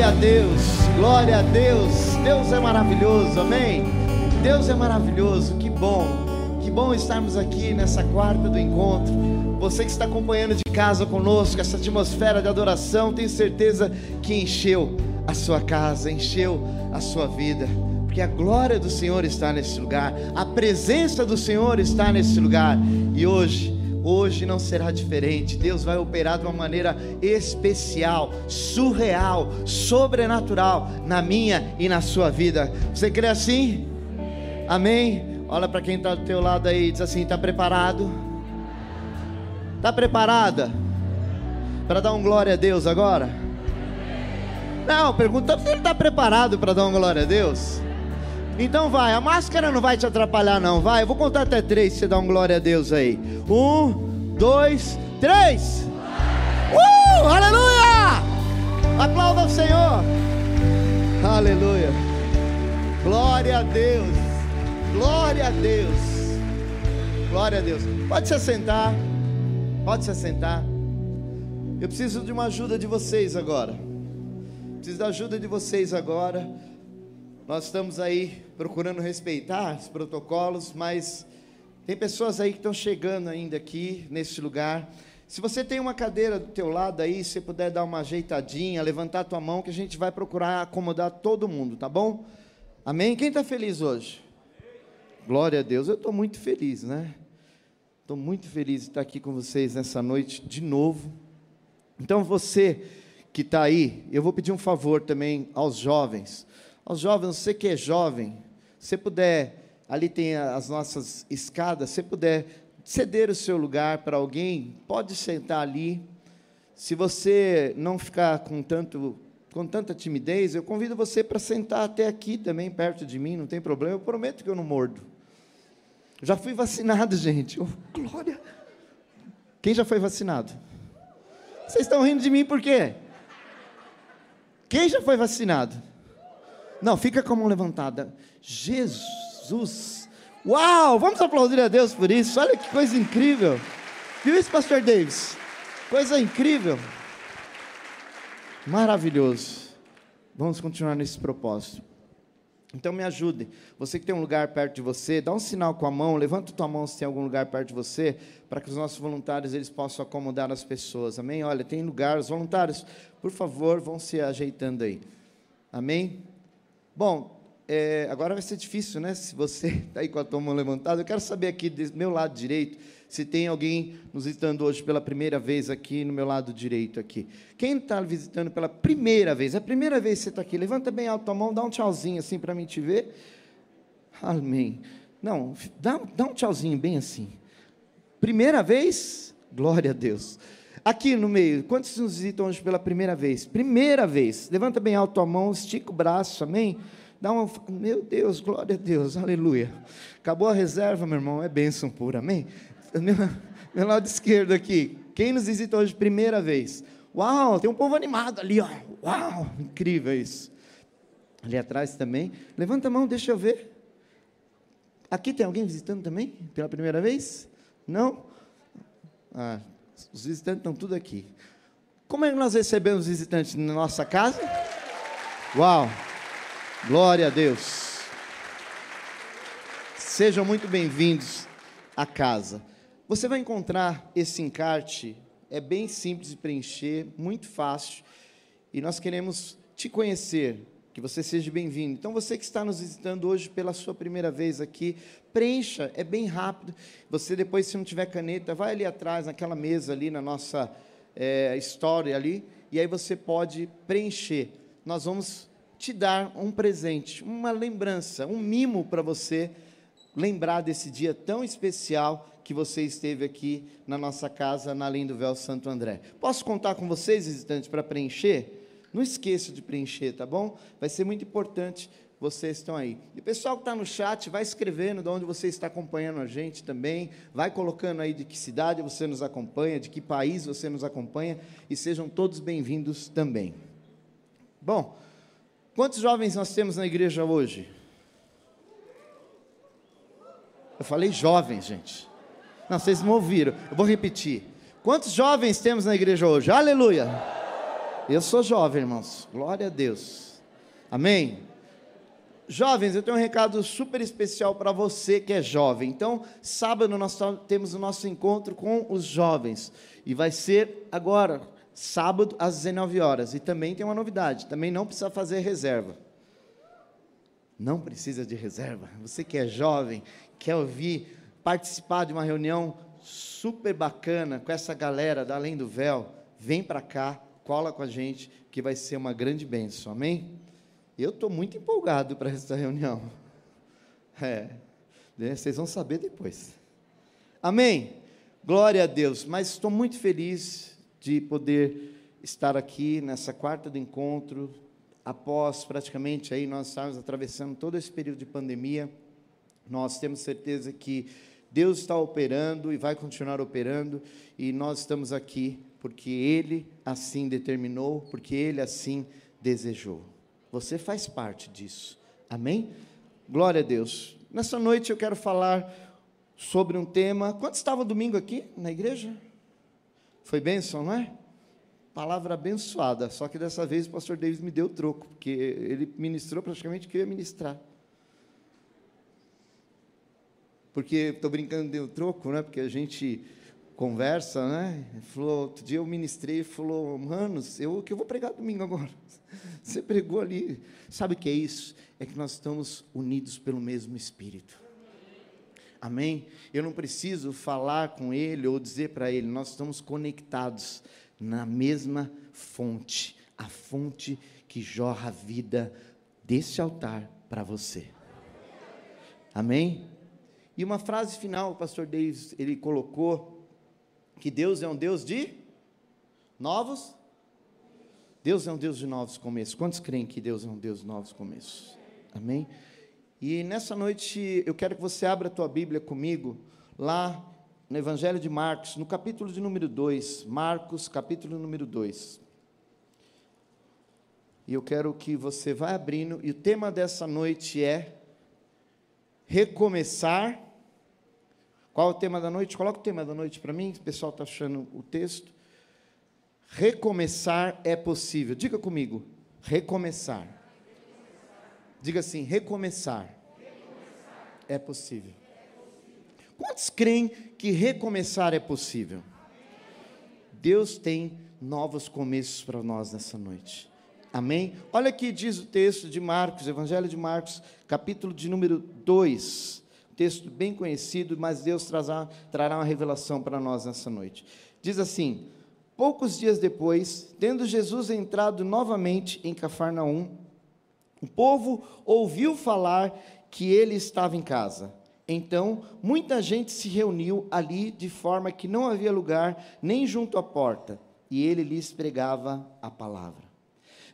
Glória a Deus, glória a Deus. Deus é maravilhoso, amém? Deus é maravilhoso, que bom, que bom estarmos aqui nessa quarta do encontro. Você que está acompanhando de casa conosco, essa atmosfera de adoração, tenho certeza que encheu a sua casa, encheu a sua vida, porque a glória do Senhor está nesse lugar, a presença do Senhor está nesse lugar, e hoje Hoje não será diferente. Deus vai operar de uma maneira especial, surreal, sobrenatural na minha e na sua vida. Você crê assim? Amém? Olha para quem está do teu lado aí e diz assim: está preparado? Está preparada? Para dar um glória a Deus agora? Não, pergunta se ele está preparado para dar um glória a Deus. Então vai, a máscara não vai te atrapalhar, não. Vai, eu vou contar até três você dá um glória a Deus aí. Um, dois, três. Uh! Aleluia! Aplauda o Senhor. Aleluia. Glória a Deus. Glória a Deus. Glória a Deus. Pode se assentar. Pode se assentar. Eu preciso de uma ajuda de vocês agora. Preciso da ajuda de vocês agora. Nós estamos aí procurando respeitar os protocolos, mas tem pessoas aí que estão chegando ainda aqui nesse lugar. Se você tem uma cadeira do teu lado aí, se puder dar uma ajeitadinha, levantar a tua mão, que a gente vai procurar acomodar todo mundo, tá bom? Amém? Quem está feliz hoje? Glória a Deus, eu estou muito feliz, né? Estou muito feliz de estar aqui com vocês nessa noite de novo. Então você que está aí, eu vou pedir um favor também aos jovens aos jovens, você que é jovem, se puder, ali tem as nossas escadas, se puder ceder o seu lugar para alguém, pode sentar ali. Se você não ficar com tanto com tanta timidez, eu convido você para sentar até aqui também perto de mim, não tem problema. Eu prometo que eu não mordo. Já fui vacinado, gente. Oh, glória. Quem já foi vacinado? Vocês estão rindo de mim por quê? Quem já foi vacinado? Não, fica com a mão levantada. Jesus. Uau! Vamos aplaudir a Deus por isso. Olha que coisa incrível. Viu isso, Pastor Davis? Coisa incrível. Maravilhoso. Vamos continuar nesse propósito. Então me ajude. Você que tem um lugar perto de você, dá um sinal com a mão, levanta tua mão se tem algum lugar perto de você, para que os nossos voluntários eles possam acomodar as pessoas. Amém? Olha, tem lugar, os voluntários, por favor, vão se ajeitando aí. Amém? Bom, é, agora vai ser difícil, né? Se você está aí com a tua mão levantada, eu quero saber aqui do meu lado direito se tem alguém nos visitando hoje pela primeira vez aqui no meu lado direito aqui. Quem está visitando pela primeira vez? É a primeira vez que você está aqui. Levanta bem alto a mão, dá um tchauzinho assim para mim te ver. Amém. Não, dá, dá um tchauzinho bem assim. Primeira vez, glória a Deus. Aqui no meio, quantos nos visitam hoje pela primeira vez? Primeira vez. Levanta bem alto a mão, estica o braço, amém? Dá uma. Meu Deus, glória a Deus, aleluia. Acabou a reserva, meu irmão, é bênção pura, amém? Meu, meu lado esquerdo aqui. Quem nos visita hoje primeira vez? Uau, tem um povo animado ali, ó. Uau, incrível isso. Ali atrás também. Levanta a mão, deixa eu ver. Aqui tem alguém visitando também? Pela primeira vez? Não? Ah, os visitantes estão tudo aqui. Como é que nós recebemos visitantes na nossa casa? Uau! Glória a Deus. Sejam muito bem-vindos à casa. Você vai encontrar esse encarte, é bem simples de preencher, muito fácil, e nós queremos te conhecer, que você seja bem-vindo. Então, você que está nos visitando hoje pela sua primeira vez aqui, preencha, é bem rápido. Você depois, se não tiver caneta, vai ali atrás, naquela mesa ali, na nossa é, história ali, e aí você pode preencher. Nós vamos te dar um presente, uma lembrança, um mimo para você lembrar desse dia tão especial que você esteve aqui na nossa casa, na Linha do Véu Santo André. Posso contar com vocês, visitantes, para preencher? Não esqueça de preencher, tá bom? Vai ser muito importante vocês estão aí. E o pessoal que está no chat, vai escrevendo de onde você está acompanhando a gente também, vai colocando aí de que cidade você nos acompanha, de que país você nos acompanha, e sejam todos bem-vindos também. Bom, quantos jovens nós temos na igreja hoje? Eu falei jovens, gente. Não, vocês não ouviram. Eu vou repetir. Quantos jovens temos na igreja hoje? Aleluia! Eu sou jovem, irmãos. Glória a Deus. Amém? Jovens, eu tenho um recado super especial para você que é jovem. Então, sábado nós temos o nosso encontro com os jovens. E vai ser agora, sábado, às 19 horas. E também tem uma novidade: também não precisa fazer reserva. Não precisa de reserva. Você que é jovem, quer ouvir, participar de uma reunião super bacana com essa galera da Além do Véu, vem para cá, cola com a gente, que vai ser uma grande bênção. Amém? Eu estou muito empolgado para essa reunião. É, né, vocês vão saber depois. Amém? Glória a Deus. Mas estou muito feliz de poder estar aqui nessa quarta do encontro, após praticamente aí nós estarmos atravessando todo esse período de pandemia. Nós temos certeza que Deus está operando e vai continuar operando, e nós estamos aqui porque Ele assim determinou, porque Ele assim desejou. Você faz parte disso. Amém? Glória a Deus. Nessa noite eu quero falar sobre um tema. Quantos estavam domingo aqui na igreja? Foi bênção, não é? Palavra abençoada. Só que dessa vez o pastor Davis me deu troco, porque ele ministrou praticamente o que eu ia ministrar. Porque estou brincando, deu troco, né? Porque a gente conversa, né? Ele falou, outro dia eu ministrei e falou, manos, eu que eu vou pregar domingo agora. Você pregou ali. Sabe o que é isso? É que nós estamos unidos pelo mesmo Espírito. Amém? Eu não preciso falar com ele ou dizer para ele, nós estamos conectados na mesma fonte, a fonte que jorra a vida desse altar para você. Amém? E uma frase final, o pastor Davis, ele colocou que Deus é um Deus de novos. Deus é um Deus de novos começos. Quantos creem que Deus é um Deus de novos começos? Amém? E nessa noite eu quero que você abra a tua Bíblia comigo, lá no Evangelho de Marcos, no capítulo de número 2. Marcos, capítulo número 2. E eu quero que você vá abrindo, e o tema dessa noite é recomeçar qual é o tema da noite? Coloca o tema da noite para mim, o pessoal está achando o texto. Recomeçar é possível. Diga comigo, recomeçar. Diga assim, recomeçar. É possível. Quantos creem que recomeçar é possível? Deus tem novos começos para nós nessa noite. Amém? Olha aqui diz o texto de Marcos, Evangelho de Marcos, capítulo de número 2 texto bem conhecido, mas Deus trará uma revelação para nós nessa noite. Diz assim: Poucos dias depois, tendo Jesus entrado novamente em Cafarnaum, o povo ouviu falar que ele estava em casa. Então, muita gente se reuniu ali de forma que não havia lugar nem junto à porta, e ele lhes pregava a palavra.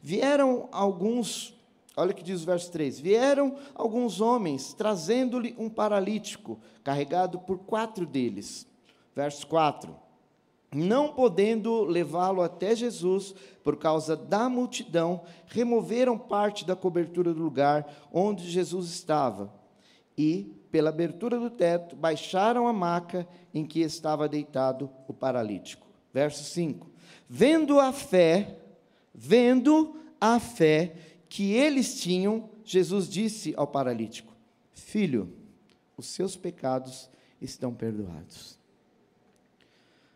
Vieram alguns Olha o que diz o verso 3: Vieram alguns homens trazendo-lhe um paralítico, carregado por quatro deles. Verso 4: Não podendo levá-lo até Jesus, por causa da multidão, removeram parte da cobertura do lugar onde Jesus estava e, pela abertura do teto, baixaram a maca em que estava deitado o paralítico. Verso 5: Vendo a fé, vendo a fé, que eles tinham, Jesus disse ao paralítico: Filho, os seus pecados estão perdoados.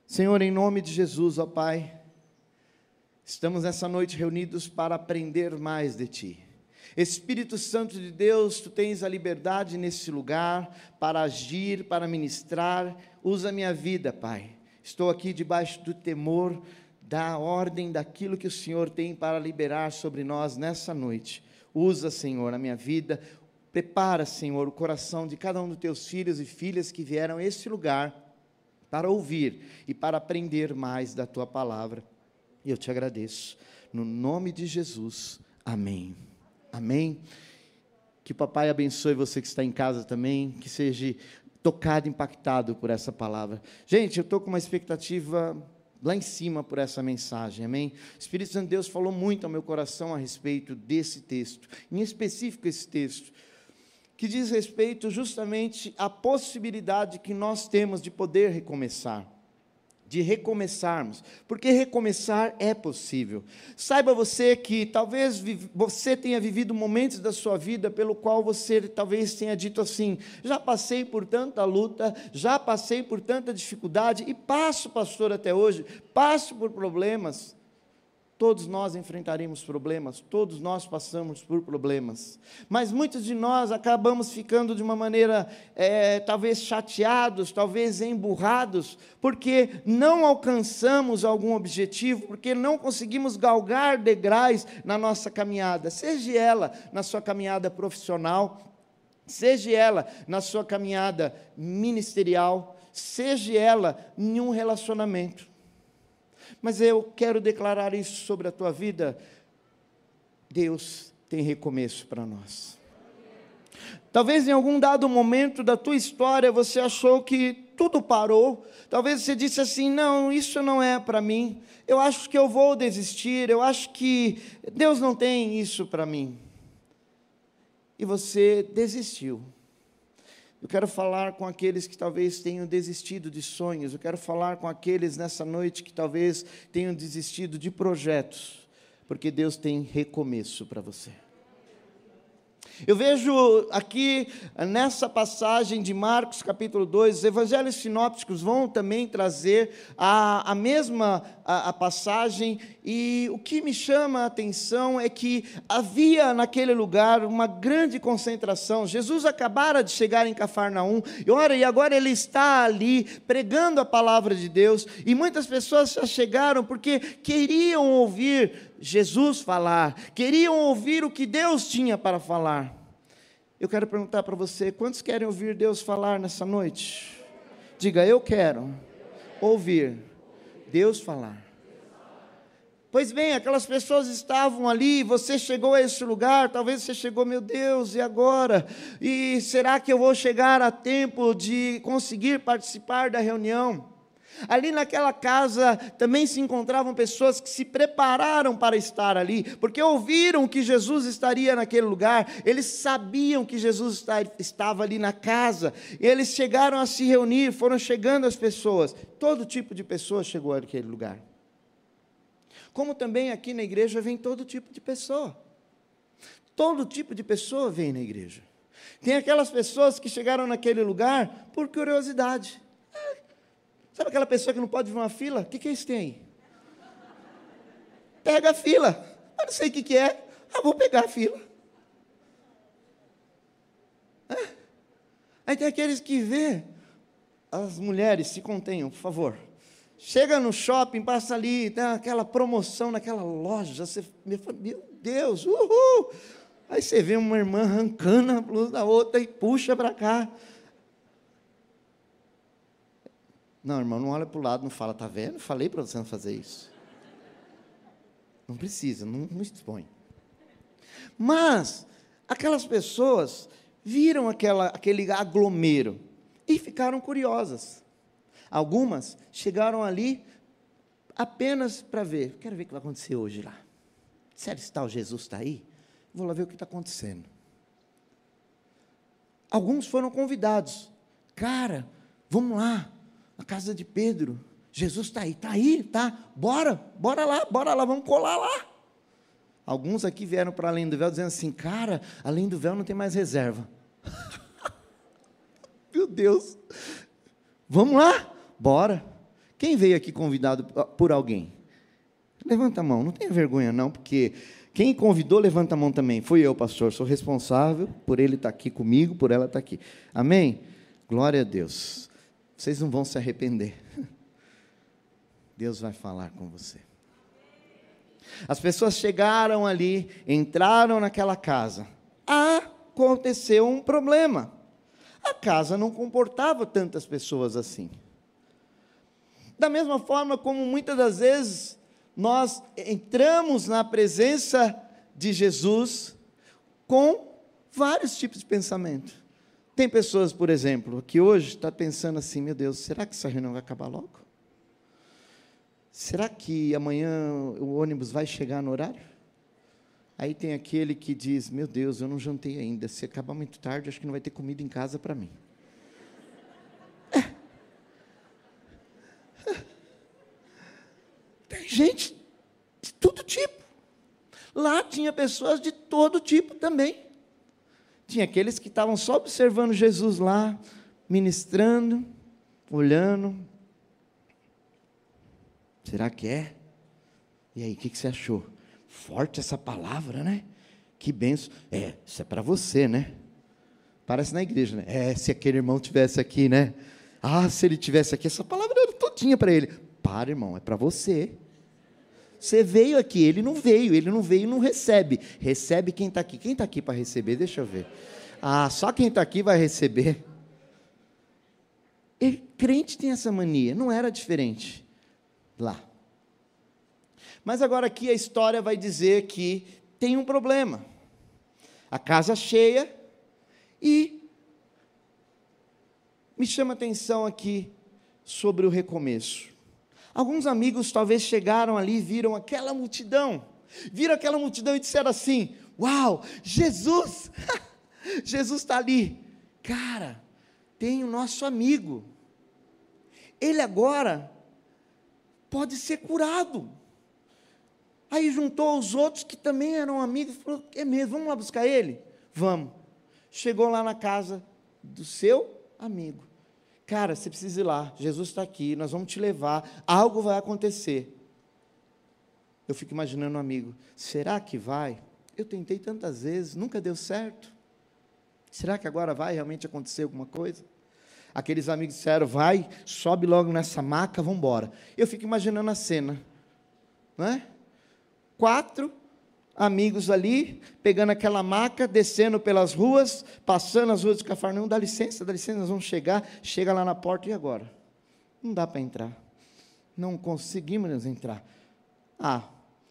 Senhor, em nome de Jesus, ó Pai, estamos nessa noite reunidos para aprender mais de Ti. Espírito Santo de Deus, tu tens a liberdade nesse lugar para agir, para ministrar. Usa minha vida, Pai. Estou aqui debaixo do temor da ordem daquilo que o Senhor tem para liberar sobre nós nessa noite. Usa, Senhor, a minha vida. Prepara, Senhor, o coração de cada um dos teus filhos e filhas que vieram a este lugar para ouvir e para aprender mais da tua palavra. E eu te agradeço. No nome de Jesus. Amém. Amém. Que o papai abençoe você que está em casa também, que seja tocado, impactado por essa palavra. Gente, eu estou com uma expectativa lá em cima por essa mensagem, amém? O Espírito Santo de Deus falou muito ao meu coração a respeito desse texto, em específico esse texto, que diz respeito justamente à possibilidade que nós temos de poder recomeçar. De recomeçarmos, porque recomeçar é possível. Saiba você que talvez você tenha vivido momentos da sua vida pelo qual você talvez tenha dito assim: já passei por tanta luta, já passei por tanta dificuldade e passo, pastor, até hoje, passo por problemas. Todos nós enfrentaremos problemas, todos nós passamos por problemas, mas muitos de nós acabamos ficando de uma maneira, é, talvez chateados, talvez emburrados, porque não alcançamos algum objetivo, porque não conseguimos galgar degraus na nossa caminhada, seja ela na sua caminhada profissional, seja ela na sua caminhada ministerial, seja ela em um relacionamento. Mas eu quero declarar isso sobre a tua vida. Deus tem recomeço para nós. Talvez em algum dado momento da tua história você achou que tudo parou. Talvez você disse assim: não, isso não é para mim. Eu acho que eu vou desistir. Eu acho que Deus não tem isso para mim. E você desistiu. Eu quero falar com aqueles que talvez tenham desistido de sonhos. Eu quero falar com aqueles nessa noite que talvez tenham desistido de projetos, porque Deus tem recomeço para você. Eu vejo aqui nessa passagem de Marcos capítulo 2, os evangelhos sinópticos vão também trazer a, a mesma a, a passagem, e o que me chama a atenção é que havia naquele lugar uma grande concentração. Jesus acabara de chegar em Cafarnaum, e ora, e agora ele está ali pregando a palavra de Deus, e muitas pessoas já chegaram porque queriam ouvir Jesus falar, queriam ouvir o que Deus tinha para falar. Eu quero perguntar para você: quantos querem ouvir Deus falar nessa noite? Diga, eu quero ouvir Deus falar. Pois bem, aquelas pessoas estavam ali, você chegou a esse lugar, talvez você chegou, meu Deus, e agora? E será que eu vou chegar a tempo de conseguir participar da reunião? Ali naquela casa também se encontravam pessoas que se prepararam para estar ali, porque ouviram que Jesus estaria naquele lugar, eles sabiam que Jesus estava ali na casa, eles chegaram a se reunir, foram chegando as pessoas, todo tipo de pessoa chegou àquele lugar. Como também aqui na igreja vem todo tipo de pessoa, todo tipo de pessoa vem na igreja. Tem aquelas pessoas que chegaram naquele lugar por curiosidade. Sabe aquela pessoa que não pode ver uma fila? O que, que é isso tem aí? Pega a fila. Eu não sei o que, que é. Ah, vou pegar a fila. É. Aí tem aqueles que vê. As mulheres se contenham, por favor. Chega no shopping, passa ali, tem aquela promoção naquela loja. Você, meu Deus, uhul! Aí você vê uma irmã arrancando a blusa da outra e puxa para cá. Não, irmão, não olha para o lado, não fala, tá vendo? Falei para você não fazer isso. Não precisa, não, não expõe. Mas, aquelas pessoas viram aquela, aquele aglomero e ficaram curiosas. Algumas chegaram ali apenas para ver. Quero ver o que vai acontecer hoje lá. Sério, se tal Jesus está aí? Vou lá ver o que está acontecendo. Alguns foram convidados. Cara, vamos lá na casa de Pedro. Jesus está aí, está aí, tá? Bora, bora lá, bora lá, vamos colar lá. Alguns aqui vieram para além do véu dizendo assim, cara, além do véu não tem mais reserva. Meu Deus. Vamos lá? Bora. Quem veio aqui convidado por alguém? Levanta a mão, não tenha vergonha não, porque quem convidou, levanta a mão também. Fui eu, pastor, sou responsável por ele estar tá aqui comigo, por ela estar tá aqui. Amém? Glória a Deus. Vocês não vão se arrepender. Deus vai falar com você. As pessoas chegaram ali, entraram naquela casa. Aconteceu um problema. A casa não comportava tantas pessoas assim. Da mesma forma como muitas das vezes nós entramos na presença de Jesus com vários tipos de pensamento. Tem pessoas, por exemplo, que hoje está pensando assim: meu Deus, será que essa reunião vai acabar logo? Será que amanhã o ônibus vai chegar no horário? Aí tem aquele que diz: Meu Deus, eu não jantei ainda. Se acabar muito tarde, acho que não vai ter comida em casa para mim. gente de todo tipo. Lá tinha pessoas de todo tipo também. Tinha aqueles que estavam só observando Jesus lá, ministrando, olhando. Será que é? E aí, o que, que você achou? Forte essa palavra, né? Que benção. É, isso é para você, né? Parece na igreja, né? É, se aquele irmão tivesse aqui, né? Ah, se ele tivesse aqui, essa palavra era todinha para ele. Para, irmão, é para você. Você veio aqui, ele não veio, ele não veio não recebe. Recebe quem está aqui. Quem está aqui para receber? Deixa eu ver. Ah, só quem está aqui vai receber. E crente tem essa mania, não era diferente lá. Mas agora aqui a história vai dizer que tem um problema. A casa cheia e me chama atenção aqui sobre o recomeço. Alguns amigos talvez chegaram ali e viram aquela multidão, viram aquela multidão e disseram assim: Uau, Jesus, Jesus está ali. Cara, tem o nosso amigo, ele agora pode ser curado. Aí juntou os outros que também eram amigos e falou: É mesmo, vamos lá buscar ele? Vamos. Chegou lá na casa do seu amigo. Cara, você precisa ir lá, Jesus está aqui, nós vamos te levar, algo vai acontecer. Eu fico imaginando um amigo, será que vai? Eu tentei tantas vezes, nunca deu certo. Será que agora vai realmente acontecer alguma coisa? Aqueles amigos disseram, vai, sobe logo nessa maca, vamos embora. Eu fico imaginando a cena, não é? Quatro amigos ali, pegando aquela maca, descendo pelas ruas, passando as ruas de Cafarnaum, dá licença, dá licença, nós vamos chegar, chega lá na porta e agora? Não dá para entrar. Não conseguimos entrar. Ah,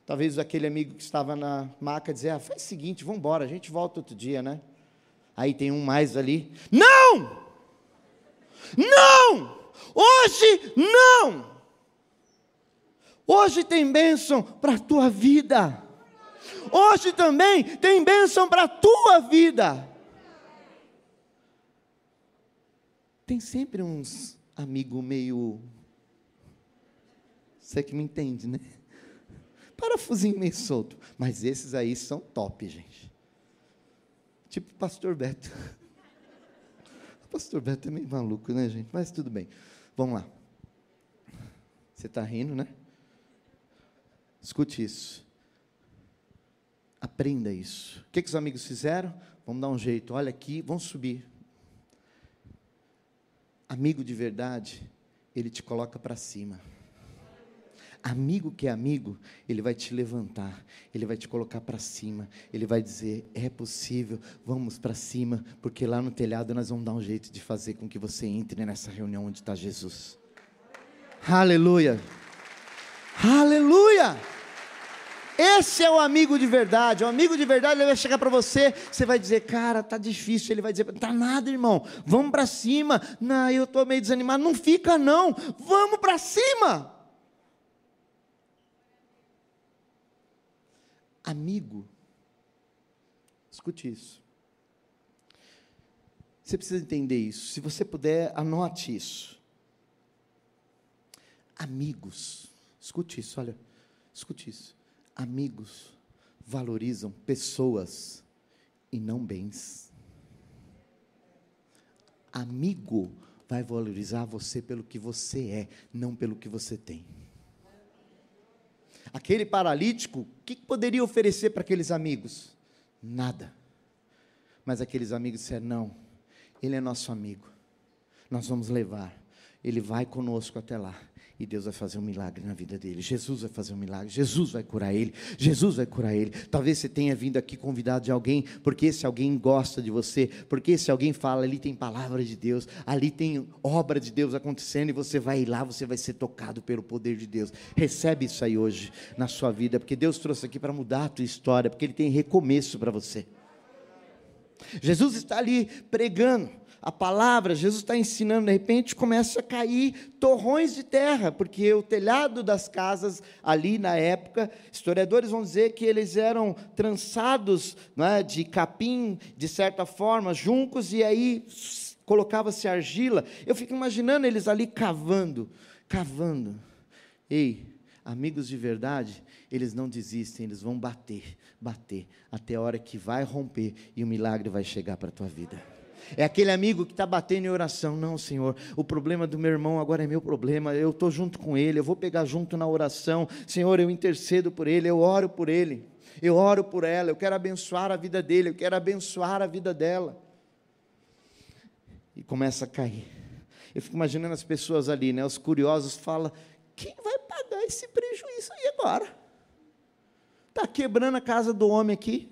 talvez aquele amigo que estava na maca dizer, ah, faz o seguinte, vamos embora, a gente volta outro dia, né? Aí tem um mais ali, não! Não! Hoje não! Hoje tem bênção para a tua vida. Hoje também tem bênção para a tua vida. Tem sempre uns amigo meio. Você que me entende, né? Parafusinho meio solto. Mas esses aí são top, gente. Tipo o pastor Beto. O pastor Beto é meio maluco, né, gente? Mas tudo bem. Vamos lá. Você está rindo, né? Escute isso. Aprenda isso. O que, que os amigos fizeram? Vamos dar um jeito. Olha aqui, vamos subir. Amigo de verdade, ele te coloca para cima. Amigo que é amigo, ele vai te levantar, ele vai te colocar para cima, ele vai dizer: é possível, vamos para cima, porque lá no telhado nós vamos dar um jeito de fazer com que você entre nessa reunião onde está Jesus. Aleluia! Aleluia! Esse é o amigo de verdade. O amigo de verdade ele vai chegar para você, você vai dizer, cara, tá difícil. Ele vai dizer, tá nada, irmão. Vamos para cima. Não, eu estou meio desanimado. Não fica não. Vamos para cima. Amigo. Escute isso. Você precisa entender isso. Se você puder, anote isso. Amigos. Escute isso, olha. Escute isso amigos valorizam pessoas e não bens. Amigo vai valorizar você pelo que você é, não pelo que você tem. Aquele paralítico, o que poderia oferecer para aqueles amigos? Nada. Mas aqueles amigos disseram: não, ele é nosso amigo, nós vamos levar, ele vai conosco até lá e Deus vai fazer um milagre na vida dele. Jesus vai fazer um milagre. Jesus vai curar ele. Jesus vai curar ele. Talvez você tenha vindo aqui convidado de alguém, porque esse alguém gosta de você, porque esse alguém fala, ali tem palavra de Deus, ali tem obra de Deus acontecendo e você vai lá, você vai ser tocado pelo poder de Deus. Recebe isso aí hoje na sua vida, porque Deus trouxe aqui para mudar a tua história, porque ele tem recomeço para você. Jesus está ali pregando a palavra, Jesus está ensinando, de repente começa a cair torrões de terra, porque o telhado das casas ali na época, historiadores vão dizer que eles eram trançados é, de capim, de certa forma, juncos, e aí colocava-se argila. Eu fico imaginando eles ali cavando, cavando. Ei, Amigos de verdade, eles não desistem, eles vão bater, bater, até a hora que vai romper e o milagre vai chegar para a tua vida. É aquele amigo que está batendo em oração. Não, Senhor, o problema do meu irmão agora é meu problema. Eu estou junto com ele, eu vou pegar junto na oração. Senhor, eu intercedo por ele, eu oro por ele, eu oro por ela, eu quero abençoar a vida dele, eu quero abençoar a vida dela. E começa a cair. Eu fico imaginando as pessoas ali, né? Os curiosos falam: quem vai pagar esse prejuízo aí agora? Está quebrando a casa do homem aqui.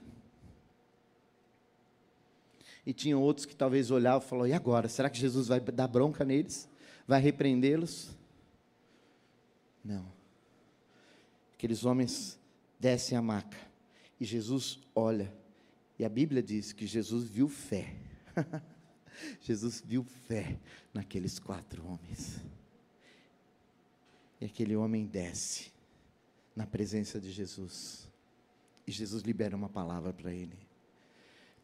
E tinha outros que talvez olhavam e falavam: e agora? Será que Jesus vai dar bronca neles? Vai repreendê-los? Não. Aqueles homens descem a maca. E Jesus olha. E a Bíblia diz que Jesus viu fé. Jesus viu fé naqueles quatro homens. E aquele homem desce na presença de Jesus. E Jesus libera uma palavra para ele.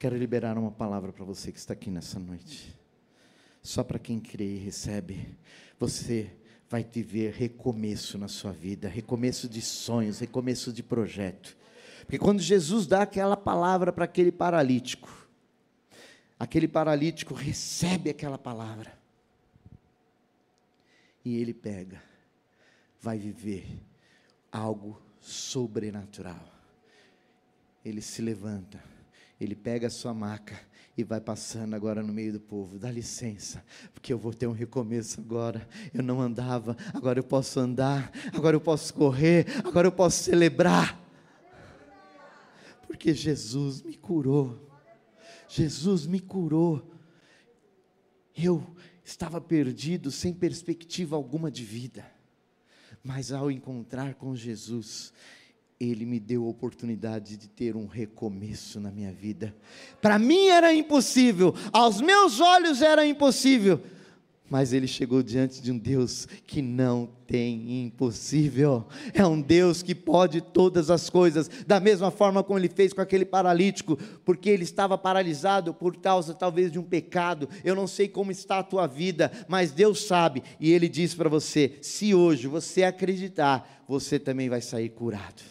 Quero liberar uma palavra para você que está aqui nessa noite. Só para quem crê e recebe, você vai viver recomeço na sua vida, recomeço de sonhos, recomeço de projeto. Porque quando Jesus dá aquela palavra para aquele paralítico, aquele paralítico recebe aquela palavra. E ele pega vai viver algo sobrenatural. Ele se levanta, ele pega a sua maca e vai passando agora no meio do povo. Dá licença, porque eu vou ter um recomeço agora. Eu não andava, agora eu posso andar, agora eu posso correr, agora eu posso celebrar. Porque Jesus me curou. Jesus me curou. Eu estava perdido, sem perspectiva alguma de vida. Mas ao encontrar com Jesus, ele me deu a oportunidade de ter um recomeço na minha vida. Para mim era impossível, aos meus olhos era impossível, mas ele chegou diante de um Deus que não tem impossível. É um Deus que pode todas as coisas, da mesma forma como ele fez com aquele paralítico, porque ele estava paralisado por causa talvez de um pecado. Eu não sei como está a tua vida, mas Deus sabe, e ele diz para você: se hoje você acreditar, você também vai sair curado.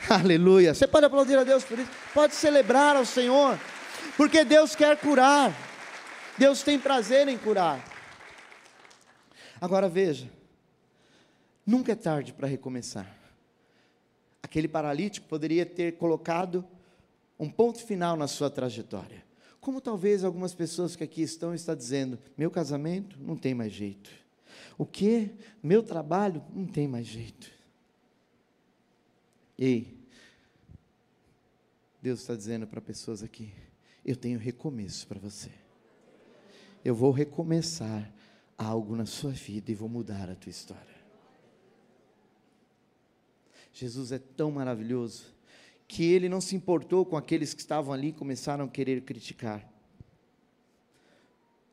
Aleluia. Você pode aplaudir a Deus por isso, pode celebrar ao Senhor, porque Deus quer curar. Deus tem prazer em curar. Agora veja, nunca é tarde para recomeçar. Aquele paralítico poderia ter colocado um ponto final na sua trajetória. Como talvez algumas pessoas que aqui estão estão dizendo: meu casamento não tem mais jeito. O que? Meu trabalho não tem mais jeito. Ei, Deus está dizendo para pessoas aqui: eu tenho recomeço para você eu vou recomeçar algo na sua vida e vou mudar a tua história. Jesus é tão maravilhoso que ele não se importou com aqueles que estavam ali e começaram a querer criticar.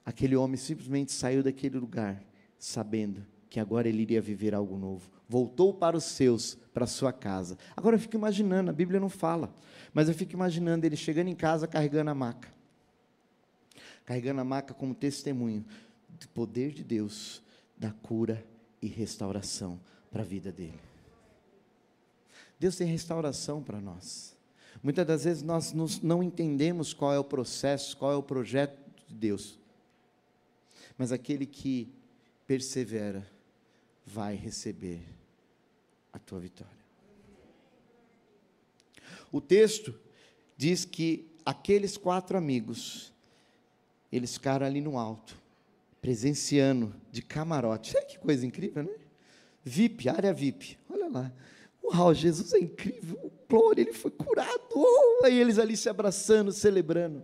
Aquele homem simplesmente saiu daquele lugar sabendo que agora ele iria viver algo novo. Voltou para os seus, para sua casa. Agora eu fico imaginando, a Bíblia não fala, mas eu fico imaginando ele chegando em casa carregando a maca carregando a maca como testemunho do poder de Deus, da cura e restauração para a vida dele. Deus tem restauração para nós. Muitas das vezes nós não entendemos qual é o processo, qual é o projeto de Deus. Mas aquele que persevera vai receber a tua vitória. O texto diz que aqueles quatro amigos eles ficaram ali no alto, presenciando de camarote. que coisa incrível, né? VIP, área VIP. Olha lá. Uau, Jesus é incrível. Glória, ele foi curado. Oh, aí eles ali se abraçando, celebrando.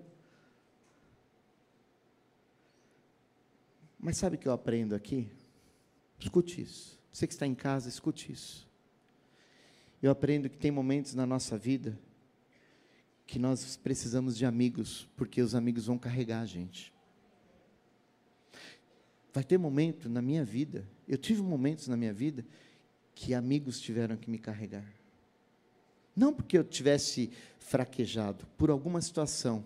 Mas sabe o que eu aprendo aqui? Escute isso. Você que está em casa, escute isso. Eu aprendo que tem momentos na nossa vida que nós precisamos de amigos, porque os amigos vão carregar a gente. Vai ter momento na minha vida, eu tive momentos na minha vida que amigos tiveram que me carregar. Não porque eu tivesse fraquejado, por alguma situação,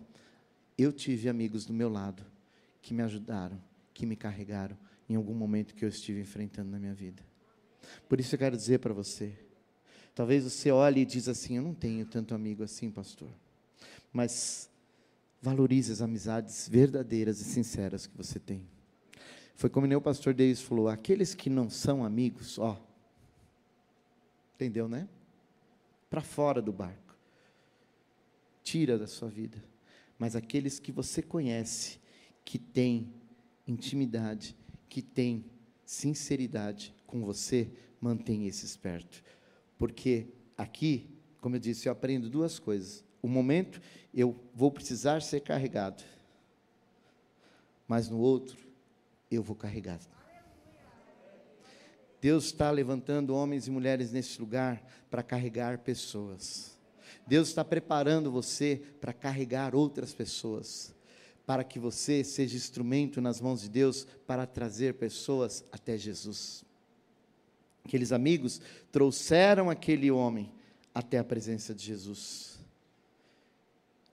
eu tive amigos do meu lado que me ajudaram, que me carregaram em algum momento que eu estive enfrentando na minha vida. Por isso eu quero dizer para você, talvez você olhe e diz assim, eu não tenho tanto amigo assim, pastor. Mas valorize as amizades verdadeiras e sinceras que você tem. Foi como o pastor Davis falou, aqueles que não são amigos, ó, entendeu, né? Para fora do barco. Tira da sua vida. Mas aqueles que você conhece, que têm intimidade, que têm sinceridade com você, mantém esses perto. Porque aqui, como eu disse, eu aprendo duas coisas. O momento eu vou precisar ser carregado. Mas no outro, eu vou carregar. Deus está levantando homens e mulheres nesse lugar para carregar pessoas. Deus está preparando você para carregar outras pessoas, para que você seja instrumento nas mãos de Deus para trazer pessoas até Jesus. Aqueles amigos trouxeram aquele homem até a presença de Jesus.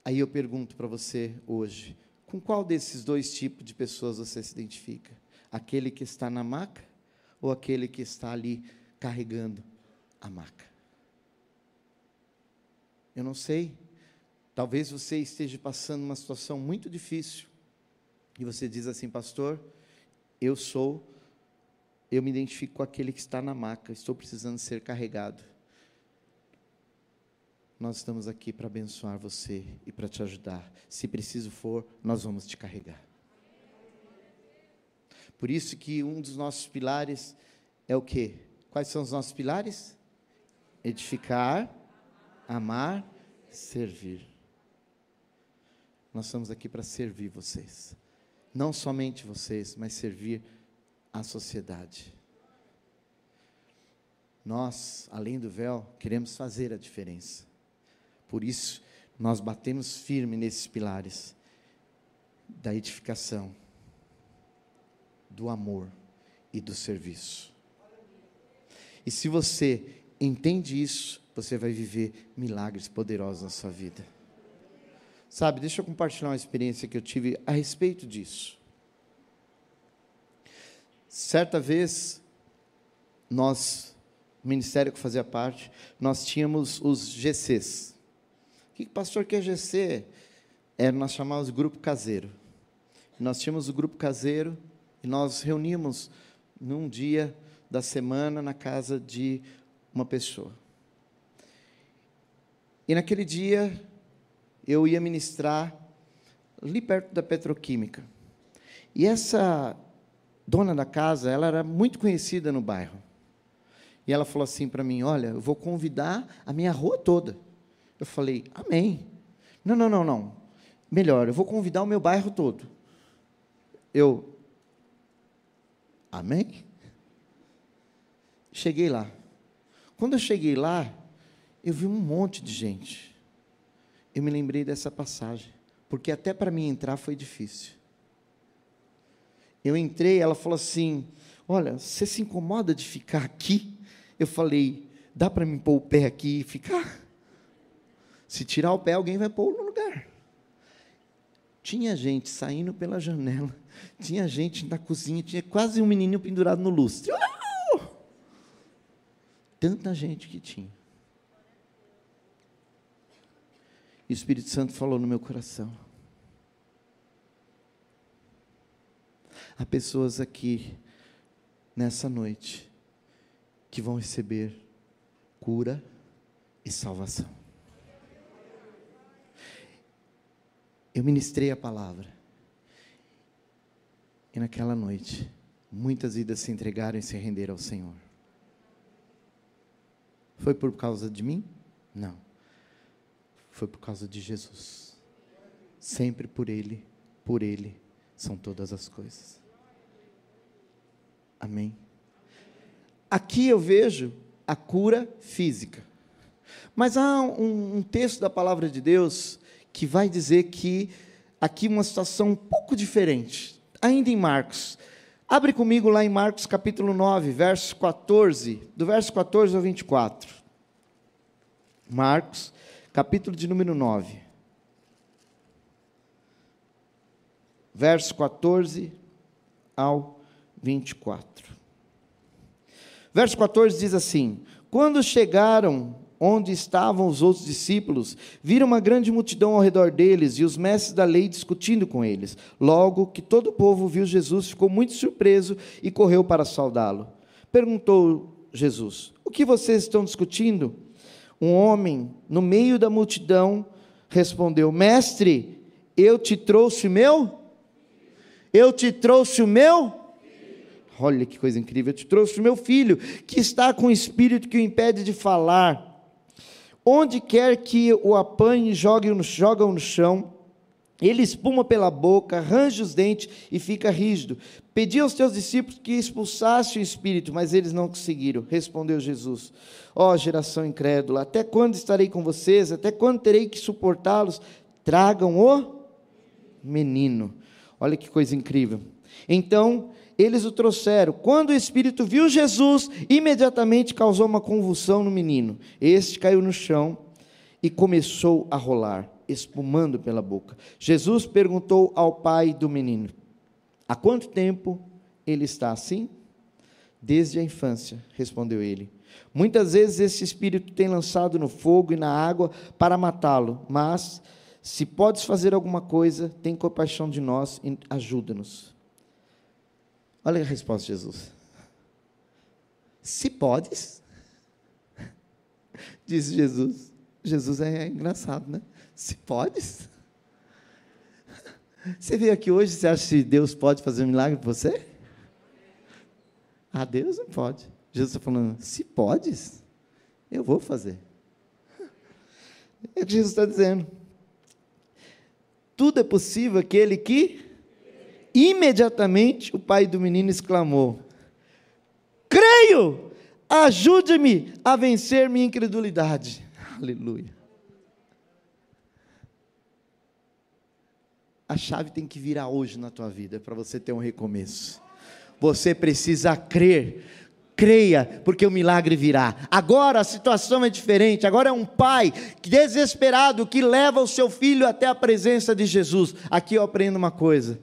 Aí eu pergunto para você hoje: com qual desses dois tipos de pessoas você se identifica? Aquele que está na maca ou aquele que está ali carregando a maca? Eu não sei. Talvez você esteja passando uma situação muito difícil e você diz assim, pastor, eu sou eu me identifico com aquele que está na maca, estou precisando ser carregado. Nós estamos aqui para abençoar você e para te ajudar. Se preciso for, nós vamos te carregar. Por isso que um dos nossos pilares é o quê? Quais são os nossos pilares? Edificar, amar, servir. Nós estamos aqui para servir vocês. Não somente vocês, mas servir à sociedade. Nós, além do véu, queremos fazer a diferença. Por isso, nós batemos firme nesses pilares da edificação, do amor e do serviço. E se você entende isso, você vai viver milagres poderosos na sua vida. Sabe, deixa eu compartilhar uma experiência que eu tive a respeito disso. Certa vez, nós, o ministério que fazia parte, nós tínhamos os GCs. O que, pastor quer GC? É, nós chamávamos grupo caseiro. Nós tínhamos o grupo caseiro e nós reuníamos num dia da semana na casa de uma pessoa. E naquele dia eu ia ministrar ali perto da petroquímica. E essa dona da casa, ela era muito conhecida no bairro. E ela falou assim para mim: Olha, eu vou convidar a minha rua toda. Eu falei: Amém. Não, não, não, não. Melhor, eu vou convidar o meu bairro todo. Eu, Amém? Cheguei lá. Quando eu cheguei lá, eu vi um monte de gente. Eu me lembrei dessa passagem, porque até para mim entrar foi difícil. Eu entrei, ela falou assim: Olha, você se incomoda de ficar aqui? Eu falei: Dá para me pôr o pé aqui e ficar? Se tirar o pé, alguém vai pôr no lugar. Tinha gente saindo pela janela, tinha gente na cozinha, tinha quase um menino pendurado no lustre. Tanta gente que tinha. O Espírito Santo falou no meu coração: Há pessoas aqui, nessa noite, que vão receber cura e salvação. Eu ministrei a palavra. E naquela noite, muitas vidas se entregaram e se renderam ao Senhor. Foi por causa de mim? Não. Foi por causa de Jesus. Sempre por Ele, por Ele são todas as coisas. Amém. Aqui eu vejo a cura física. Mas há um, um, texto da palavra de Deus que vai dizer que aqui uma situação um pouco diferente. Ainda em Marcos. Abre comigo lá em Marcos capítulo 9, verso 14, do verso 14 ao 24. Marcos, capítulo de número 9. Verso 14 ao 24. Verso 14 diz assim: Quando chegaram onde estavam os outros discípulos, viram uma grande multidão ao redor deles e os mestres da lei discutindo com eles. Logo que todo o povo viu Jesus, ficou muito surpreso e correu para saudá-lo. Perguntou Jesus: O que vocês estão discutindo? Um homem, no meio da multidão, respondeu: Mestre, eu te trouxe o meu? Eu te trouxe o meu? Olha que coisa incrível, eu te trouxe o meu filho, que está com o espírito que o impede de falar. Onde quer que o apanhe, jogue no, joga no chão, ele espuma pela boca, arranja os dentes e fica rígido. Pedi aos teus discípulos que expulsassem o espírito, mas eles não conseguiram. Respondeu Jesus: Ó oh, geração incrédula, até quando estarei com vocês? Até quando terei que suportá-los? Tragam o menino. Olha que coisa incrível. Então eles o trouxeram. Quando o espírito viu Jesus, imediatamente causou uma convulsão no menino. Este caiu no chão e começou a rolar, espumando pela boca. Jesus perguntou ao pai do menino: Há quanto tempo ele está assim? Desde a infância, respondeu ele. Muitas vezes esse espírito tem lançado no fogo e na água para matá-lo, mas se podes fazer alguma coisa, tem compaixão de nós e ajuda-nos. Olha a resposta de Jesus. Se podes, disse Jesus. Jesus é engraçado, né? Se podes. Você veio aqui hoje, você acha que Deus pode fazer um milagre para você? Ah, Deus não pode. Jesus está falando, se podes, eu vou fazer. É o que Jesus está dizendo. Tudo é possível aquele que Imediatamente o pai do menino exclamou: Creio, ajude-me a vencer minha incredulidade. Aleluia. A chave tem que virar hoje na tua vida para você ter um recomeço. Você precisa crer. Creia, porque o milagre virá. Agora a situação é diferente. Agora é um pai desesperado que leva o seu filho até a presença de Jesus. Aqui eu aprendo uma coisa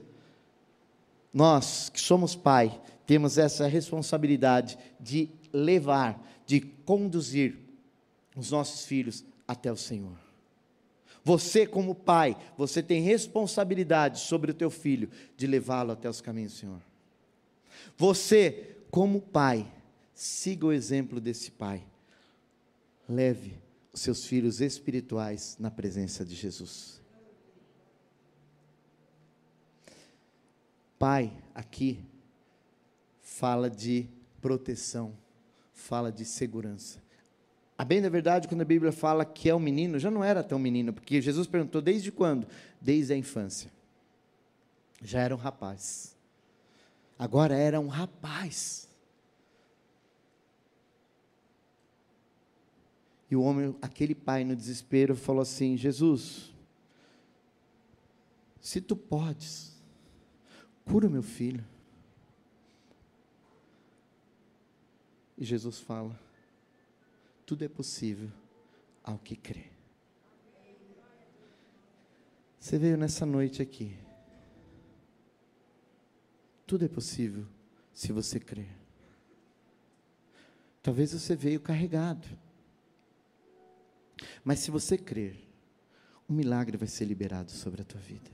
nós que somos pai, temos essa responsabilidade de levar, de conduzir os nossos filhos até o Senhor. Você, como pai, você tem responsabilidade sobre o teu filho de levá-lo até os caminhos do Senhor. Você, como pai, siga o exemplo desse pai. Leve os seus filhos espirituais na presença de Jesus. Pai aqui fala de proteção, fala de segurança. A bem da verdade, quando a Bíblia fala que é um menino, já não era tão menino, porque Jesus perguntou desde quando? Desde a infância. Já era um rapaz. Agora era um rapaz. E o homem, aquele pai no desespero, falou assim: Jesus, se tu podes, Cura meu filho. E Jesus fala: tudo é possível ao que crê. Você veio nessa noite aqui. Tudo é possível se você crer. Talvez você veio carregado. Mas se você crer, um milagre vai ser liberado sobre a tua vida.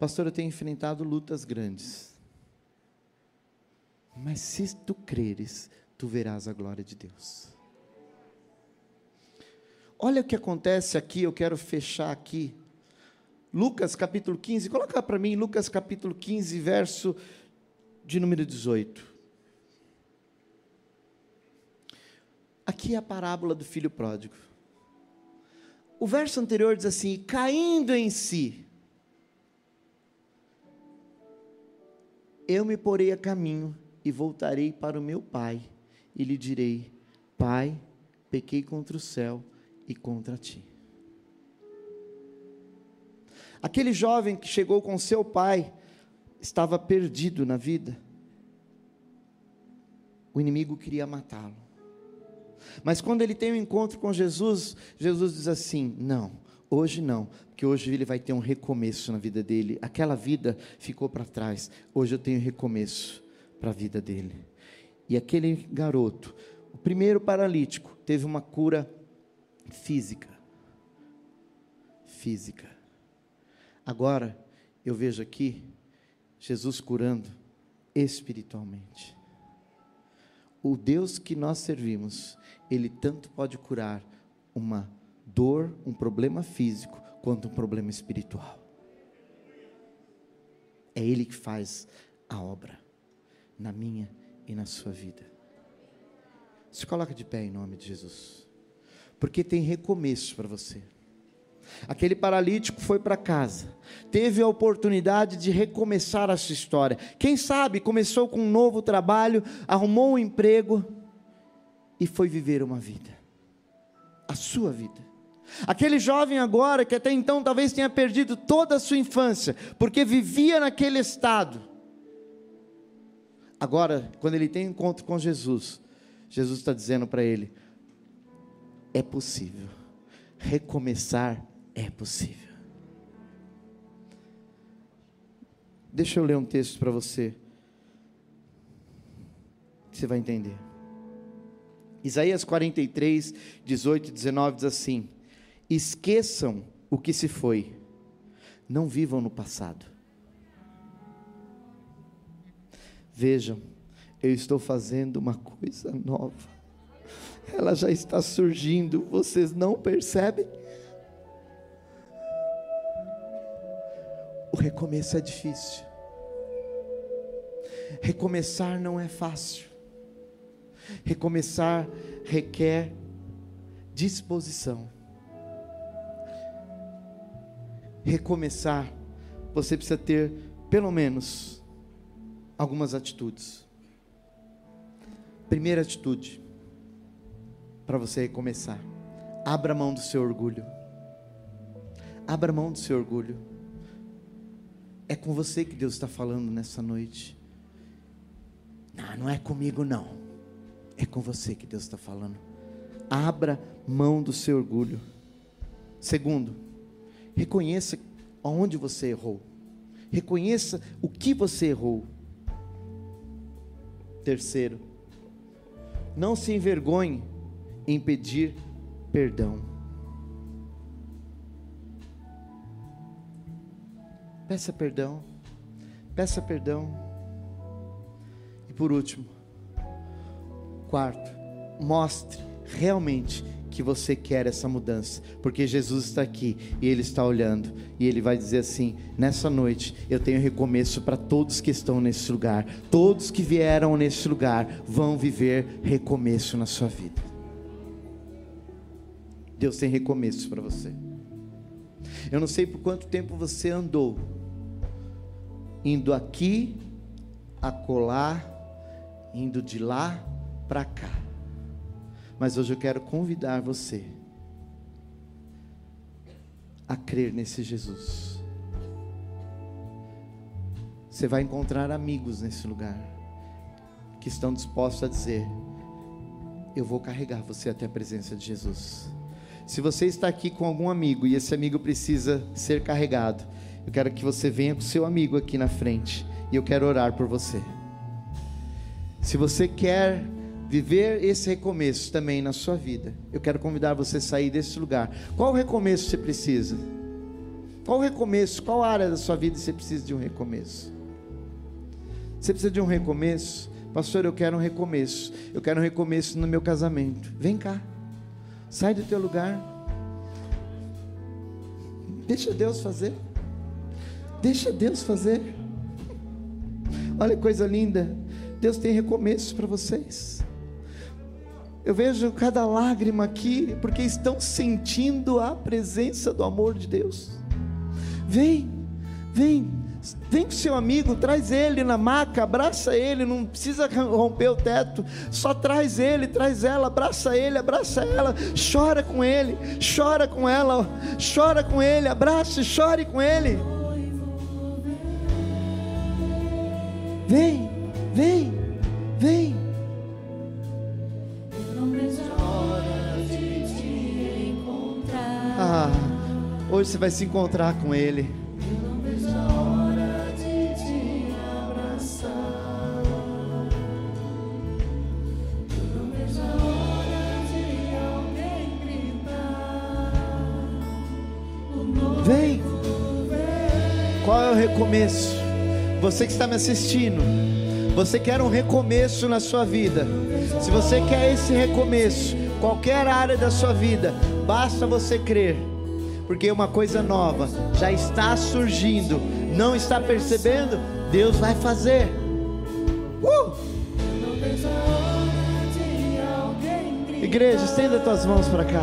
Pastor, eu tenho enfrentado lutas grandes. Mas se tu creres, tu verás a glória de Deus. Olha o que acontece aqui, eu quero fechar aqui. Lucas capítulo 15, coloca para mim Lucas capítulo 15, verso de número 18. Aqui é a parábola do filho pródigo. O verso anterior diz assim: caindo em si, Eu me porei a caminho e voltarei para o meu pai, e lhe direi: Pai, pequei contra o céu e contra ti. Aquele jovem que chegou com seu pai estava perdido na vida. O inimigo queria matá-lo. Mas quando ele tem um encontro com Jesus, Jesus diz assim: Não, Hoje não, porque hoje ele vai ter um recomeço na vida dele. Aquela vida ficou para trás. Hoje eu tenho recomeço para a vida dele. E aquele garoto, o primeiro paralítico, teve uma cura física. Física. Agora, eu vejo aqui Jesus curando espiritualmente. O Deus que nós servimos, Ele tanto pode curar uma dor, um problema físico, quanto um problema espiritual. É Ele que faz a obra na minha e na sua vida. Se coloca de pé em nome de Jesus, porque tem recomeço para você. Aquele paralítico foi para casa, teve a oportunidade de recomeçar a sua história. Quem sabe começou com um novo trabalho, arrumou um emprego e foi viver uma vida, a sua vida. Aquele jovem agora, que até então talvez tenha perdido toda a sua infância, porque vivia naquele estado. Agora, quando ele tem encontro com Jesus, Jesus está dizendo para ele: é possível, recomeçar é possível. Deixa eu ler um texto para você, você vai entender. Isaías 43, 18 e 19 diz assim: Esqueçam o que se foi, não vivam no passado. Vejam, eu estou fazendo uma coisa nova, ela já está surgindo, vocês não percebem? O recomeço é difícil. Recomeçar não é fácil. Recomeçar requer disposição. Recomeçar, você precisa ter pelo menos algumas atitudes. Primeira atitude para você recomeçar: abra mão do seu orgulho. Abra mão do seu orgulho. É com você que Deus está falando nessa noite. Não, não é comigo não. É com você que Deus está falando. Abra mão do seu orgulho. Segundo, reconheça onde você errou. Reconheça o que você errou. Terceiro, não se envergonhe em pedir perdão. Peça perdão. Peça perdão. E por último, quarto, mostre realmente que você quer essa mudança, porque Jesus está aqui e Ele está olhando, e Ele vai dizer assim: nessa noite eu tenho recomeço para todos que estão nesse lugar, todos que vieram nesse lugar vão viver recomeço na sua vida. Deus tem recomeço para você. Eu não sei por quanto tempo você andou indo aqui, acolá, indo de lá para cá. Mas hoje eu quero convidar você a crer nesse Jesus. Você vai encontrar amigos nesse lugar que estão dispostos a dizer: Eu vou carregar você até a presença de Jesus. Se você está aqui com algum amigo e esse amigo precisa ser carregado, eu quero que você venha com seu amigo aqui na frente e eu quero orar por você. Se você quer viver esse recomeço também na sua vida, eu quero convidar você a sair desse lugar. Qual recomeço você precisa? Qual recomeço? Qual área da sua vida você precisa de um recomeço? Você precisa de um recomeço? Pastor, eu quero um recomeço. Eu quero um recomeço no meu casamento. Vem cá. Sai do teu lugar. Deixa Deus fazer. Deixa Deus fazer. Olha que coisa linda. Deus tem recomeços para vocês. Eu vejo cada lágrima aqui, porque estão sentindo a presença do amor de Deus. Vem, vem, vem com seu amigo, traz ele na maca, abraça ele, não precisa romper o teto, só traz ele, traz ela, abraça ele, abraça ela, chora com ele, chora com ela, chora com ele, abraça e chore com ele. Vem, vem, vem. Hoje você vai se encontrar com Ele. Eu não vejo a hora de te abraçar. Eu não vejo a hora de alguém gritar. Vem! Qual é o recomeço? Você que está me assistindo. Você quer um recomeço na sua vida. Se você quer esse recomeço, qualquer área da sua vida, basta você crer porque uma coisa nova já está surgindo. Não está percebendo? Deus vai fazer. Uh! Igreja, estenda tuas mãos para cá.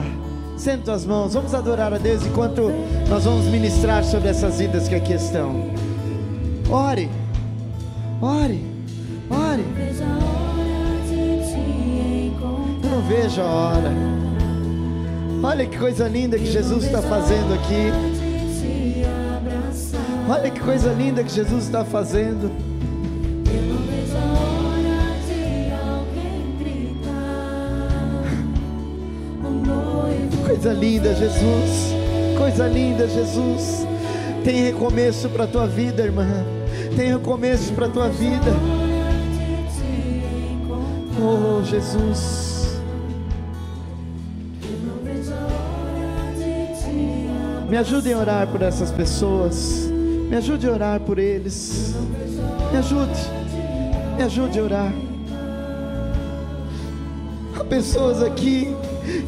Estenda tuas mãos. Vamos adorar a Deus enquanto nós vamos ministrar sobre essas vidas que aqui estão. Ore. Ore. Ore. Eu não vejo a hora. Olha que coisa linda que Jesus está fazendo aqui. Olha que coisa linda que Jesus está fazendo. Coisa linda, Jesus. Coisa linda, Jesus. Tem recomeço para tua vida, irmã. Tem recomeço para tua vida. Oh, Jesus. Me ajude a orar por essas pessoas. Me ajude a orar por eles. Me ajude. Me ajude a orar. Há pessoas aqui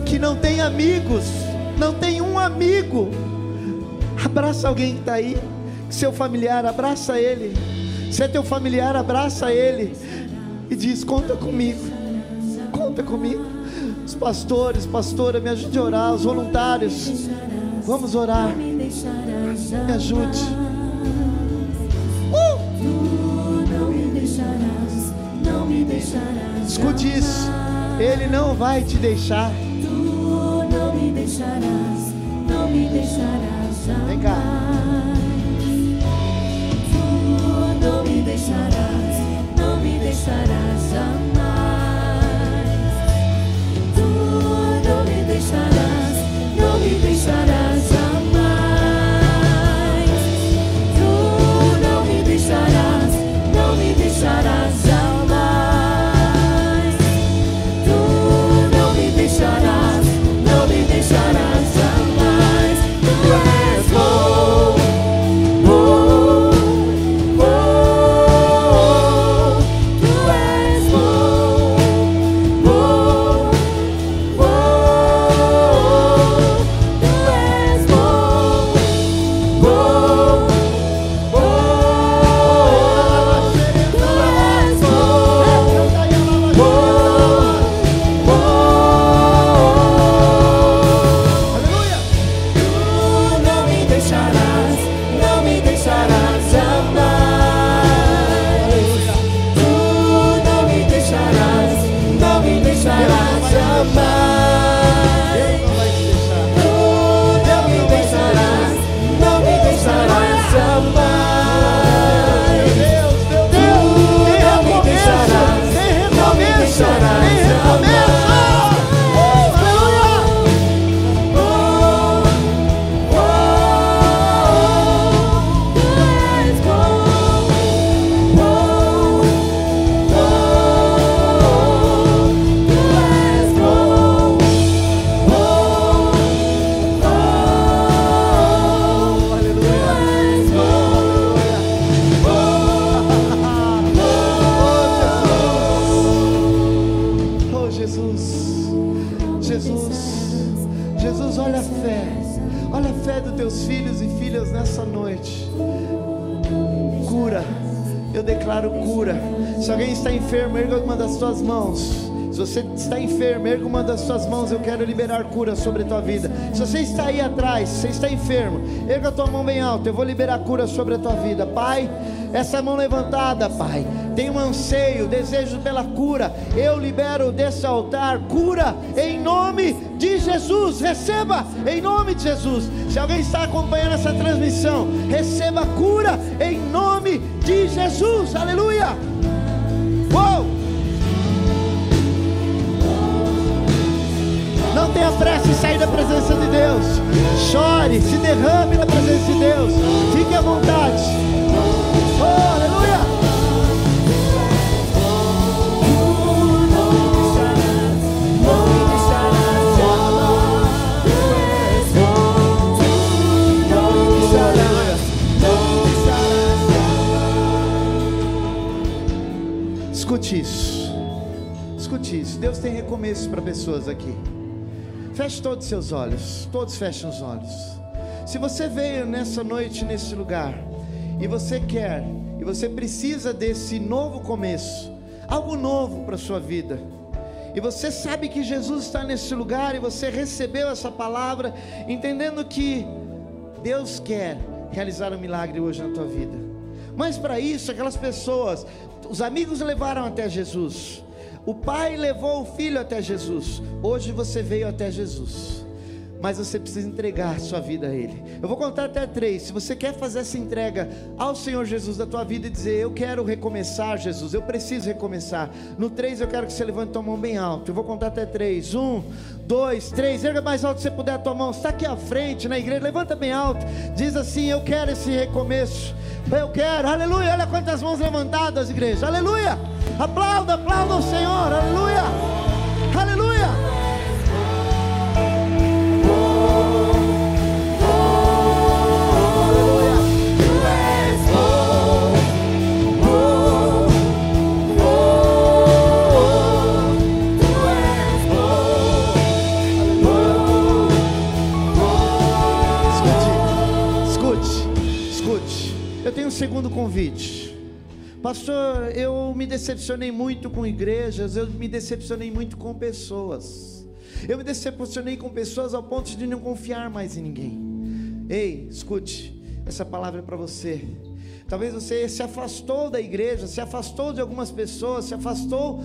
que não têm amigos. Não tem um amigo. Abraça alguém que está aí. Seu familiar, abraça ele. Se é teu familiar, abraça ele. E diz: Conta comigo. Conta comigo. Os pastores, pastora, me ajude a orar. Os voluntários. Vamos orar. Me ajude. Escute isso. Ele não vai te deixar. Tu não me deixarás, não me deixarás jamais. Vem cá. Tu não me deixarás, não me deixarás jamais. Tu não me deixarás, mãos. Se você está enfermo, erga uma das suas mãos. Eu quero liberar cura sobre a tua vida. Se você está aí atrás, se você está enfermo, erga a tua mão bem alta. Eu vou liberar cura sobre a tua vida, Pai. Essa mão levantada, Pai, tem um anseio, desejo pela cura. Eu libero desse altar cura em nome de Jesus. Receba em nome de Jesus. Se alguém está acompanhando essa transmissão, receba cura em nome de Jesus. Aleluia. não tenha pressa em sair da presença de Deus. Chore, se derrame na presença de Deus. Fique à vontade. Oh, aleluia! Escute isso. Escute isso. Deus tem recomeço para pessoas aqui. Feche todos os seus olhos, todos fechem os olhos. Se você veio nessa noite, nesse lugar, e você quer, e você precisa desse novo começo, algo novo para a sua vida, e você sabe que Jesus está nesse lugar, e você recebeu essa palavra, entendendo que Deus quer realizar um milagre hoje na tua vida. Mas para isso, aquelas pessoas, os amigos levaram até Jesus, o pai levou o filho até Jesus. Hoje você veio até Jesus. Mas você precisa entregar sua vida a Ele. Eu vou contar até três. Se você quer fazer essa entrega ao Senhor Jesus da tua vida e dizer, eu quero recomeçar, Jesus, eu preciso recomeçar. No três eu quero que você levante tua mão bem alto. Eu vou contar até três. Um, dois, três. Erga mais alto se você puder a tua mão. Está aqui à frente na igreja. Levanta bem alto. Diz assim: Eu quero esse recomeço. Eu quero. Aleluia. Olha quantas mãos levantadas, igreja. Aleluia. Aplauda, aplauda o Senhor. Aleluia. Aleluia. Segundo convite. Pastor, eu me decepcionei muito com igrejas, eu me decepcionei muito com pessoas. Eu me decepcionei com pessoas ao ponto de não confiar mais em ninguém. Ei, escute, essa palavra é para você. Talvez você se afastou da igreja, se afastou de algumas pessoas, se afastou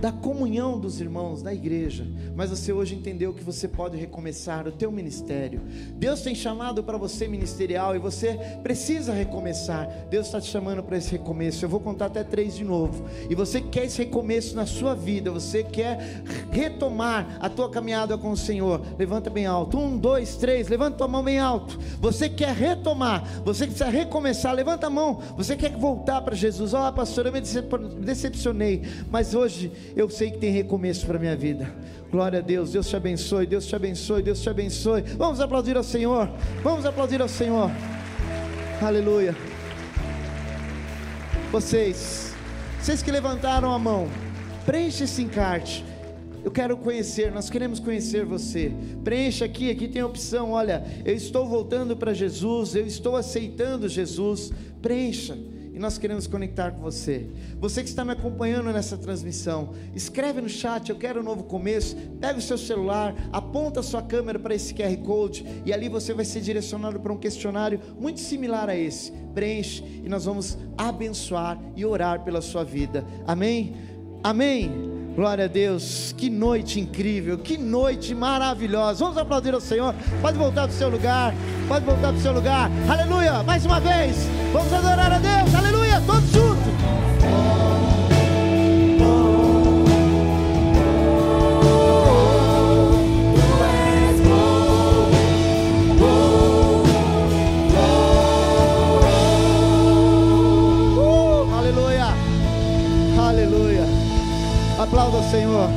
da comunhão dos irmãos da igreja, mas você hoje entendeu que você pode recomeçar o teu ministério. Deus tem chamado para você ministerial e você precisa recomeçar. Deus está te chamando para esse recomeço. Eu vou contar até três de novo. E você quer esse recomeço na sua vida, você quer retomar a tua caminhada com o Senhor. Levanta bem alto. Um, dois, três. Levanta tua mão bem alto. Você quer retomar, você precisa recomeçar. Levanta a mão. Você quer voltar para Jesus. Ó, oh, pastor, eu me decep- decepcionei, mas hoje eu sei que tem recomeço para minha vida. Glória a Deus, Deus te abençoe, Deus te abençoe, Deus te abençoe. Vamos aplaudir ao Senhor, vamos aplaudir ao Senhor. Aleluia. Vocês, vocês que levantaram a mão, preencha esse encarte. Eu quero conhecer, nós queremos conhecer você. Preencha aqui, aqui tem a opção. Olha, eu estou voltando para Jesus, eu estou aceitando Jesus. Preencha e nós queremos conectar com você. Você que está me acompanhando nessa transmissão, escreve no chat, eu quero um novo começo. Pega o seu celular, aponta a sua câmera para esse QR Code e ali você vai ser direcionado para um questionário muito similar a esse. Preenche e nós vamos abençoar e orar pela sua vida. Amém? Amém. Glória a Deus, que noite incrível, que noite maravilhosa. Vamos aplaudir ao Senhor. Pode voltar para o seu lugar, pode voltar para o seu lugar. Aleluia, mais uma vez. Vamos adorar a Deus, aleluia, todos juntos. Aplauda Senhor.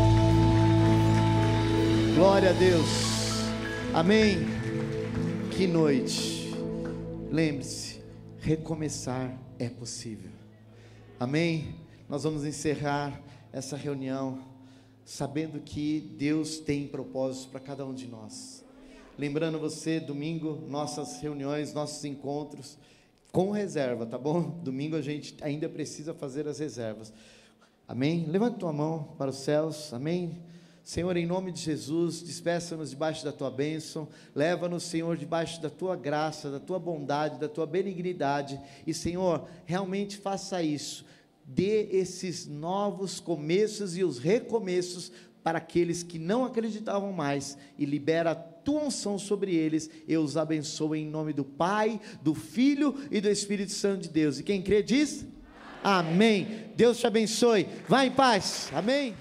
Glória a Deus. Amém. Que noite. Lembre-se, recomeçar é possível. Amém. Nós vamos encerrar essa reunião sabendo que Deus tem propósitos para cada um de nós. Lembrando você, domingo, nossas reuniões, nossos encontros com reserva, tá bom? Domingo a gente ainda precisa fazer as reservas. Amém? Levanta tua mão para os céus. Amém? Senhor, em nome de Jesus, despeça-nos debaixo da tua bênção, leva-nos, Senhor, debaixo da tua graça, da tua bondade, da tua benignidade, e, Senhor, realmente faça isso, dê esses novos começos e os recomeços para aqueles que não acreditavam mais, e libera a tua unção sobre eles, eu os abençoo em nome do Pai, do Filho e do Espírito Santo de Deus, e quem crê diz? Amém. Deus te abençoe. Vá em paz. Amém.